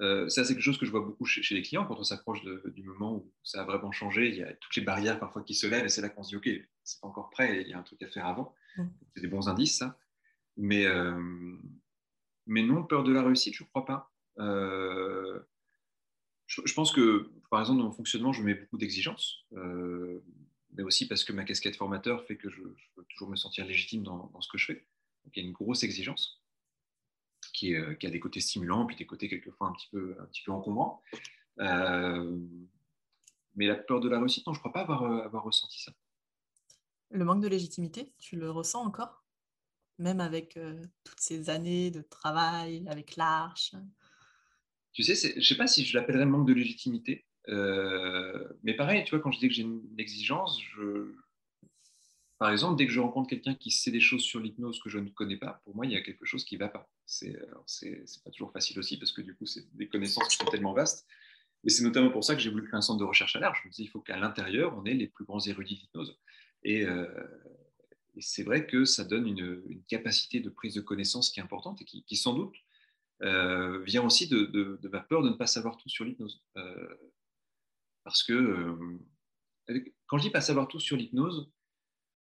Euh, ça, c'est quelque chose que je vois beaucoup chez, les clients quand on s'approche du moment où ça a vraiment changé. Il y a toutes les barrières parfois qui se lèvent et c'est là qu'on se dit OK, c'est pas encore prêt, il y a un truc à faire avant. Mm. C'est des bons indices, ça. Mais, euh, mais non, peur de la réussite, je ne crois pas. Euh, je, je, pense que, par exemple, dans mon fonctionnement, je mets beaucoup d'exigences mais aussi parce que ma casquette formateur fait que je, veux toujours me sentir légitime dans, ce que je fais. Donc il y a une grosse exigence qui, euh, qui, a des côtés stimulants, puis des côtés quelquefois un petit peu, un petit peu encombrants. Euh, mais la peur de la réussite, non, je ne crois pas avoir, euh, avoir ressenti ça. Le manque de légitimité, tu le ressens encore? Même avec toutes ces années de travail, avec l'Arche? Tu sais, je ne sais pas si je l'appellerais manque de légitimité. Euh, mais pareil, tu vois, quand je dis que j'ai une exigence, par exemple, dès que je rencontre quelqu'un qui sait des choses sur l'hypnose que je ne connais pas, pour moi, il y a quelque chose qui ne va pas. C'est pas toujours facile aussi parce que du coup, c'est des connaissances qui sont tellement vastes. Mais c'est notamment pour ça que j'ai voulu créer un centre de recherche à large. Je me dis, il faut qu'à l'intérieur, on ait les plus grands érudits d'hypnose. Et, euh, c'est vrai que ça donne une, capacité de prise de connaissance qui est importante et qui, sans doute, euh, vient aussi de, ma peur de ne pas savoir tout sur l'hypnose. Parce que euh, quand je dis pas savoir tout sur l'hypnose,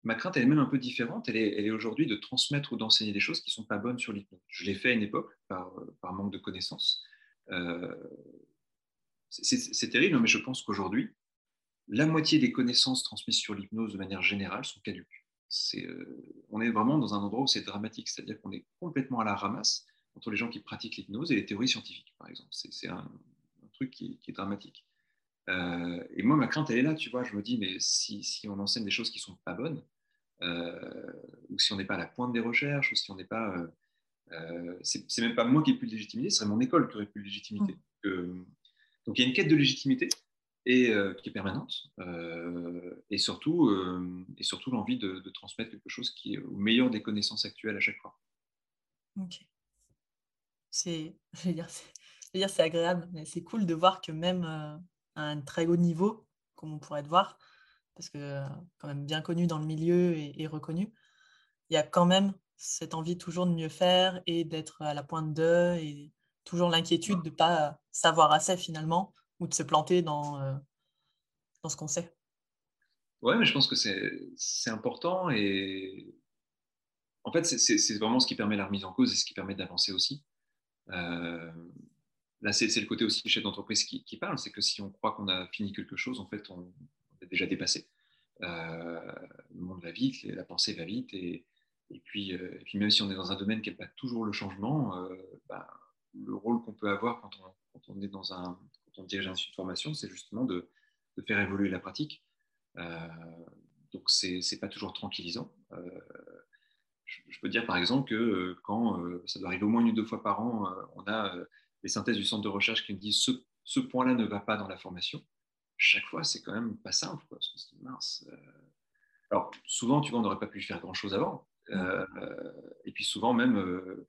ma crainte elle est même un peu différente. Elle est, aujourd'hui de transmettre ou d'enseigner des choses qui ne sont pas bonnes sur l'hypnose. Je l'ai fait à une époque par, manque de connaissances. Euh, c'est terrible, mais je pense qu'aujourd'hui, la moitié des connaissances transmises sur l'hypnose de manière générale sont caduques. Euh, on est vraiment dans un endroit où c'est dramatique, c'est-à-dire qu'on est complètement à la ramasse entre les gens qui pratiquent l'hypnose et les théories scientifiques, par exemple. C'est un, truc qui, est dramatique. Euh, et moi, ma crainte, elle est là, tu vois. Je me dis, mais si, si on enseigne des choses qui sont pas bonnes, ou si on n'est pas à la pointe des recherches, ou si on n'est pas... c'est même pas moi qui ai plus de légitimité, ce serait mon école qui aurait plus de légitimité. Mmh. donc il y a une quête de légitimité et qui est permanente, et surtout, et surtout l'envie de, de, transmettre quelque chose qui est au meilleur des connaissances actuelles à chaque fois. Ok. C'est, je vais dire, dire c'est agréable, mais c'est cool de voir que même un très haut niveau, comme on pourrait le voir, parce que quand même bien connu dans le milieu et, reconnu, il y a quand même cette envie toujours de mieux faire et d'être à la pointe d'eux et toujours l'inquiétude de ne pas savoir assez finalement ou de se planter dans, dans ce qu'on sait. Ouais, mais je pense que c'est important et en fait, c'est vraiment ce qui permet la remise en cause et ce qui permet d'avancer aussi. Euh, là, c'est le côté aussi chef d'entreprise qui, parle, c'est que si on croit qu'on a fini quelque chose, en fait, on, est déjà dépassé. Euh, le monde va vite, la pensée va vite, et, puis, euh, même si on est dans un domaine qui n'est pas toujours le changement, bah, le rôle qu'on peut avoir quand on, est dans un, quand on dirige un institut de formation, c'est justement de, faire évoluer la pratique. donc, c'est pas toujours tranquillisant je peux dire par exemple que euh, quand euh, ça doit arriver au moins une ou deux fois par an, euh, on a les synthèses du centre de recherche qui nous disent ce, ce point-là ne va pas dans la formation. Chaque fois, c'est quand même pas simple. Quoi, mince. Alors, souvent, tu vois, on n'aurait pas pu faire grand-chose avant. et puis souvent, même.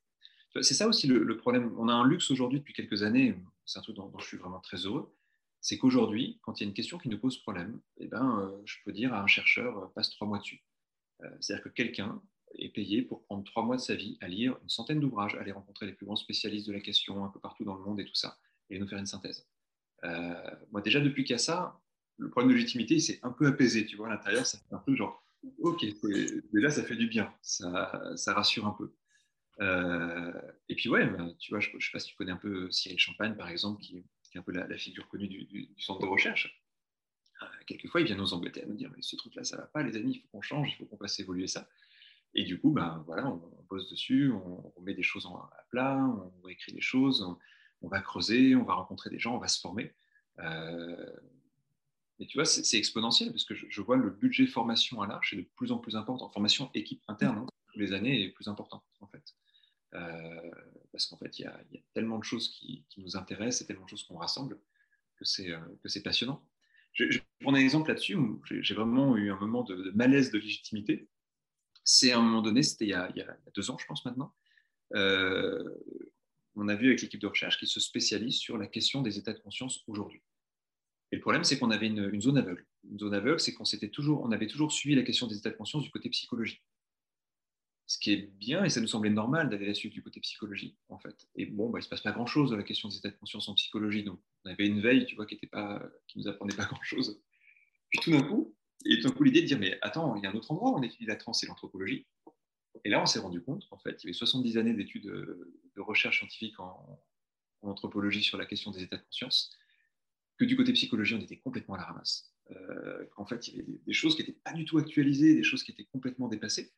c'est ça aussi le, problème. On a un luxe aujourd'hui depuis quelques années, c'est un truc dont, je suis vraiment très heureux, c'est qu'aujourd'hui, quand il y a une question qui nous pose problème, eh ben, je peux dire à un chercheur, passe trois mois dessus. C'est-à-dire que quelqu'un est payé pour prendre trois mois de sa vie à lire une centaine d'ouvrages, aller rencontrer les plus grands spécialistes de la question un peu partout dans le monde et tout ça, et nous faire une synthèse. Euh, moi, déjà, depuis qu'il y a ça, le problème de légitimité, il s'est un peu apaisé. Tu vois, à l'intérieur, ça fait un peu genre, ok, déjà, ça fait du bien, ça, ça rassure un peu. Euh, et puis, ouais, bah, tu vois, je ne sais pas si tu connais un peu Cyril Champagne, par exemple, qui, est un peu la, figure connue du, centre de recherche. Euh, quelquefois, il vient nous embêter à nous dire, mais ce truc-là, ça ne va pas, les amis, il faut qu'on change, il faut qu'on fasse évoluer ça. Et du coup, ben, voilà, on, pose dessus, on, met des choses à plat, on écrit des choses, on, va creuser, on va rencontrer des gens, on va se former. Euh, et tu vois, c'est exponentiel parce que je, vois le budget formation à l'Arche est de plus en plus important. Formation équipe interne, hein, tous les années, est plus important en fait. Euh, parce qu'en fait, il y, a tellement de choses qui, nous intéressent et tellement de choses qu'on rassemble que c'est euh, passionnant. Je, je prendre un exemple là-dessus où j'ai vraiment eu un moment de malaise de légitimité c'est à un moment donné, c'était il, y a deux ans, je pense maintenant, euh, on a vu avec l'équipe de recherche qui se spécialise sur la question des états de conscience aujourd'hui. Et le problème, c'est qu'on avait une, zone aveugle. Une zone aveugle, c'est qu'on toujours, on avait toujours suivi la question des états de conscience du côté psychologie. Ce qui est bien, et ça nous semblait normal d'aller la suivre du côté psychologie, en fait. Et bon, bah, il ne se passe pas grand-chose dans la question des états de conscience en psychologie. Donc, on avait une veille, tu vois, qui ne nous apprenait pas grand-chose. Puis tout d'un coup, et tout coup, l'idée de dire, mais attends, il y a un autre endroit où on étudie la trans, c'est l'anthropologie. Et là, on s'est rendu compte, en fait, il y avait 70 années d'études de recherche scientifique en, anthropologie sur la question des états de conscience, que du côté psychologie, on était complètement à la ramasse. Euh, en fait, il y avait des, choses qui n'étaient pas du tout actualisées, des choses qui étaient complètement dépassées.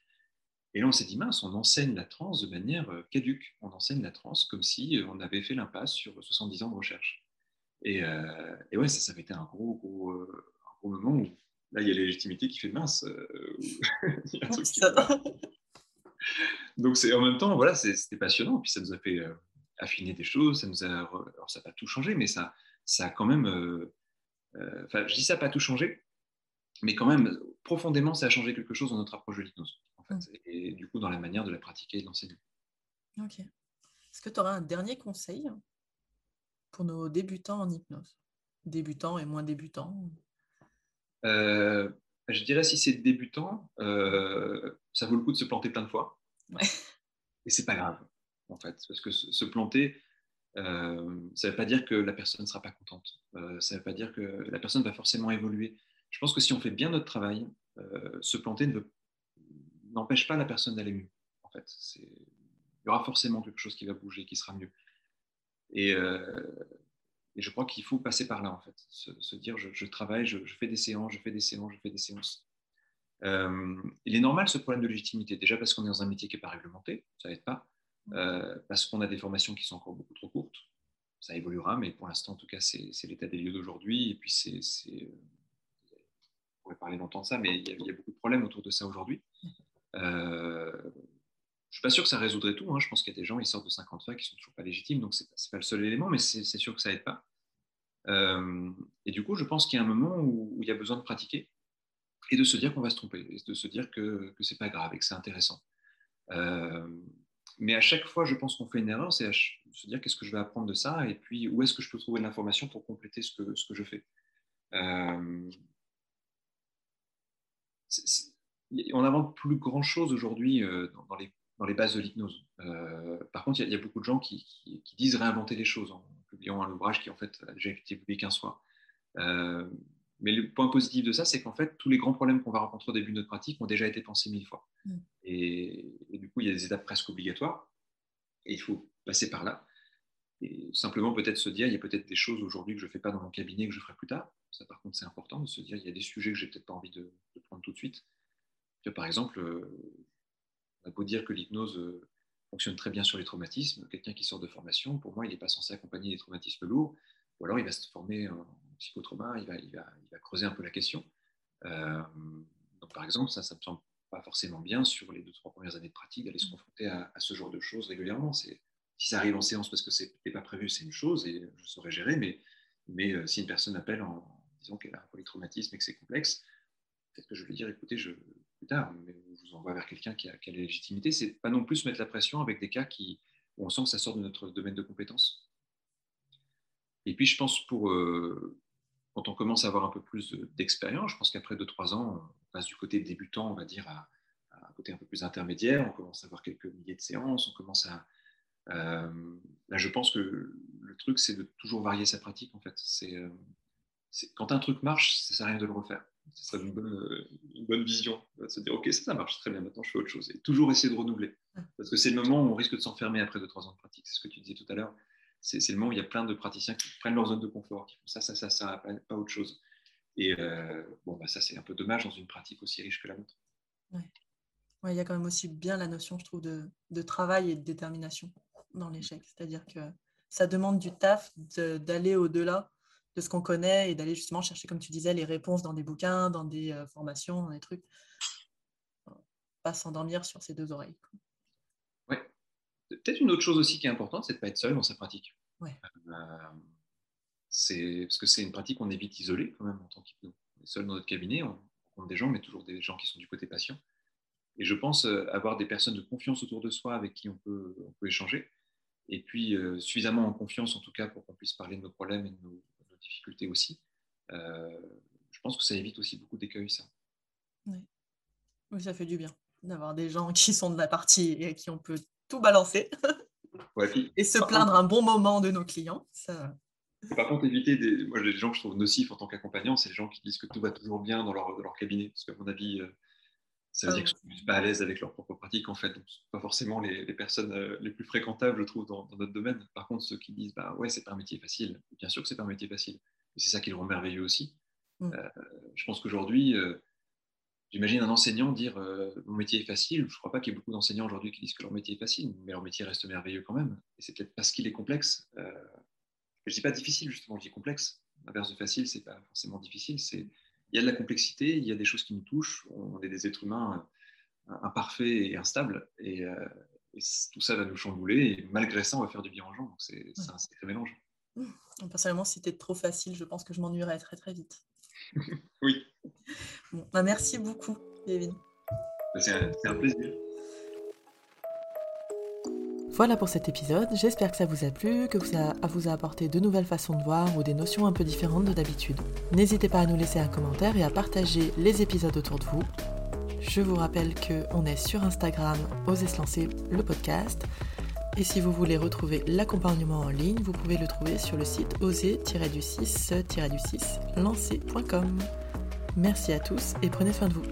Et là, on s'est dit, mince, on enseigne la trans de manière euh, caduque. On enseigne la trans comme si euh, on avait fait l'impasse sur 70 ans de recherche. Et, et ouais, ça, ça avait été un gros, gros, un gros moment où Là, il y a la légitimité qui fait mince. Euh, Donc, c'est en même temps, voilà, c'était passionnant. Puis ça nous a fait euh, affiner des choses. Ça nous a, alors, ça n'a pas tout changé, mais ça, ça a quand même. Euh, enfin, je dis ça n'a pas tout changé, mais quand même, profondément, ça a changé quelque chose dans notre approche de l'hypnose, en fait, mm. et du coup, dans la manière de la pratiquer et de l'enseigner. Ok. Est-ce que tu auras un dernier conseil pour nos débutants en hypnose? Débutants et moins débutants euh, je dirais si c'est débutant, euh, ça vaut le coup de se planter plein de fois. Et c'est pas grave, en fait, parce que se, planter, euh, ça ne veut pas dire que la personne ne sera pas contente. ça ne veut pas dire que la personne va forcément évoluer. Je pense que si on fait bien notre travail, se planter n'empêche pas la personne d'aller mieux. En fait, il y aura forcément quelque chose qui va bouger, qui sera mieux. Et, et je crois qu'il faut passer par là, en fait, se, dire je, travaille, je, fais des séances, je fais des séances, je fais des séances. Euh, il est normal ce problème de légitimité, déjà parce qu'on est dans un métier qui n'est pas réglementé, ça n'aide pas, euh, parce qu'on a des formations qui sont encore beaucoup trop courtes, ça évoluera, mais pour l'instant, en tout cas, c'est l'état des lieux d'aujourd'hui, et puis c'est. On pourrait parler longtemps de ça, mais il y, a, beaucoup de problèmes autour de ça aujourd'hui. Euh, je suis pas sûr que ça résoudrait tout. Hein. Je pense qu'il y a des gens, ils sortent de 50 fois qui sont toujours pas légitimes, donc c'est n'est pas le seul élément, mais c'est sûr que ça aide pas. Euh, et du coup, je pense qu'il y a un moment où, il y a besoin de pratiquer et de se dire qu'on va se tromper, et de se dire que, que c'est pas grave et que c'est intéressant. Euh, mais à chaque fois, je pense qu'on fait une erreur, c'est se dire qu'est-ce que je vais apprendre de ça et puis où est-ce que je peux trouver de l'information pour compléter ce que, je fais. Euh, on n'invente plus grand-chose aujourd'hui euh, dans, les, dans, les, bases de l'hypnose. Euh, par contre, il y, a beaucoup de gens qui, disent réinventer les choses en publiant un ouvrage qui en fait a déjà été publié 15 fois. mais le point positif de ça, c'est qu'en fait, tous les grands problèmes qu'on va rencontrer au début de notre pratique ont déjà été pensés mille fois. Mm. Et, et, du coup, il y a des étapes presque obligatoires. Et il faut passer par là. Et simplement peut-être se dire, il y a peut-être des choses aujourd'hui que je ne fais pas dans mon cabinet que je ferai plus tard. Ça, par contre, c'est important de se dire, il y a des sujets que j'ai peut-être pas envie de, prendre tout de suite. par exemple, euh, a beau dire que l'hypnose euh, fonctionne très bien sur les traumatismes. Quelqu'un qui sort de formation, pour moi, il n'est pas censé accompagner les traumatismes lourds. Ou alors, il va se former en psychotrauma, il va, il va, il va creuser un peu la question. Euh, donc, par exemple, ça, ça me semble pas forcément bien sur les deux, trois premières années de pratique d'aller se confronter à, à, ce genre de choses régulièrement. Si ça arrive en séance parce que ce n'était pas prévu, c'est une chose et je saurais gérer. Mais, mais euh, si une personne appelle en disant qu'elle a un polytraumatisme et que c'est complexe, peut-être que je vais dire écoutez, je, plus tard, mais je vous envoie vers quelqu'un qui a, qui la légitimité. C'est pas non plus mettre la pression avec des cas qui, où on sent que ça sort de notre domaine de compétences. Et puis, je pense pour. Euh, quand on commence à avoir un peu plus d'expérience, je pense qu'après 2-3 ans, on passe du côté débutant, on va dire, à, à, un côté un peu plus intermédiaire. On commence à avoir quelques milliers de séances, on commence à, euh, là, je pense que le truc, c'est de toujours varier sa pratique, en fait. C'est, euh, quand un truc marche, ça sert à rien de le refaire. Ce serait une bonne, une bonne vision, de se dire, OK, ça, ça marche très bien, maintenant je fais autre chose. Et toujours essayer de renouveler. Parce que c'est le moment où on risque de s'enfermer après 2-3 ans de pratique. C'est ce que tu disais tout à l'heure. C'est, le moment où il y a plein de praticiens qui prennent leur zone de confort, qui font ça, ça, ça, ça, pas, pas autre chose. Et euh, bon, bah, ça, c'est un peu dommage dans une pratique aussi riche que la nôtre. Ouais. Ouais, il y a quand même aussi bien la notion, je trouve, de, de travail et de détermination dans l'échec. C'est-à-dire que ça demande du taf d'aller au-delà de ce qu'on connaît et d'aller justement chercher, comme tu disais, les réponses dans des bouquins, dans des euh, formations, dans des trucs. Pas s'endormir sur ses deux oreilles. Ouais. Peut-être une autre chose aussi qui est importante, c'est de ne pas être seul dans sa pratique. Ouais. Euh, c'est parce que c'est une pratique qu'on évite isolée quand même en tant qu'hypno. On est seul dans notre cabinet, on rencontre des gens, mais toujours des gens qui sont du côté patient. Et je pense euh, avoir des personnes de confiance autour de soi avec qui on peut, on peut échanger et puis euh, suffisamment en confiance en tout cas pour qu'on puisse parler de nos problèmes et de nos, difficultés aussi. Euh, je pense que ça évite aussi beaucoup d'écueils, ça. Oui. oui. ça fait du bien d'avoir des gens qui sont de la partie et à qui on peut tout balancer et se plaindre un bon moment de nos clients. Ça... Par contre, éviter des, moi, les gens que je trouve nocifs en tant qu'accompagnant, c'est les gens qui disent que tout va toujours bien dans leur, dans leur cabinet. Parce qu'à mon avis, euh, ça veut dire qu'ils ne sont pas à l'aise avec leur propre pratique, en fait. Donc, pas forcément les, personnes euh, les plus fréquentables, je trouve, dans, notre domaine. Par contre, ceux qui disent, bah ouais, c'est pas un métier facile. Bien sûr que c'est pas un métier facile. Et c'est ça qui le rend merveilleux aussi. Mm. Euh, je pense qu'aujourd'hui, euh, j'imagine un enseignant dire, mon métier est facile. Je crois pas qu'il y ait beaucoup d'enseignants aujourd'hui qui disent que leur métier est facile, mais leur métier reste merveilleux quand même. Et c'est peut-être parce qu'il est complexe. je dis pas difficile, justement, je dis complexe. L'inverse de facile, c'est pas forcément difficile. C'est il y a de la complexité, il y a des choses qui nous touchent. On est des êtres humains euh, imparfaits et instables. Et, euh, tout ça va nous chambouler. Et malgré ça, on va faire du bien aux gens. Donc, c'est un sacré mélange. Mmh. Personnellement, si c'était trop facile, je pense que je m'ennuierais très, très vite. oui. Bah, merci beaucoup, Kevin. C'est un plaisir. Voilà pour cet épisode, j'espère que ça vous a plu, que ça vous a apporté de nouvelles façons de voir ou des notions un peu différentes de d'habitude. N'hésitez pas à nous laisser un commentaire et à partager les épisodes autour de vous. Je vous rappelle qu'on est sur Instagram, Osez se lancer le podcast. Et si vous voulez retrouver l'accompagnement en ligne, vous pouvez le trouver sur le site oser-du6-du6 lancer.com. Merci à tous et prenez soin de vous.